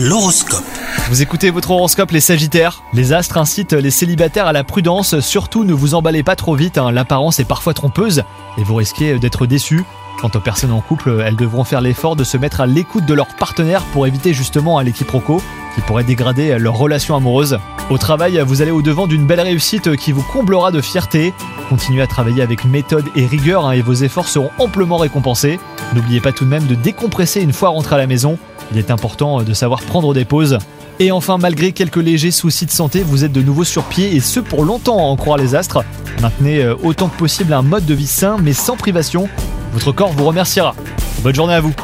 L'horoscope. Vous écoutez votre horoscope les Sagittaires Les astres incitent les célibataires à la prudence, surtout ne vous emballez pas trop vite, hein. l'apparence est parfois trompeuse et vous risquez d'être déçu. Quant aux personnes en couple, elles devront faire l'effort de se mettre à l'écoute de leur partenaire pour éviter justement un quiproquo qui pourrait dégrader leur relation amoureuse. Au travail, vous allez au-devant d'une belle réussite qui vous comblera de fierté. Continuez à travailler avec méthode et rigueur hein, et vos efforts seront amplement récompensés. N'oubliez pas tout de même de décompresser une fois rentré à la maison il est important de savoir prendre des pauses. Et enfin, malgré quelques légers soucis de santé, vous êtes de nouveau sur pied et ce pour longtemps en croire les astres. Maintenez euh, autant que possible un mode de vie sain mais sans privation. Votre corps vous remerciera. Bonne journée à vous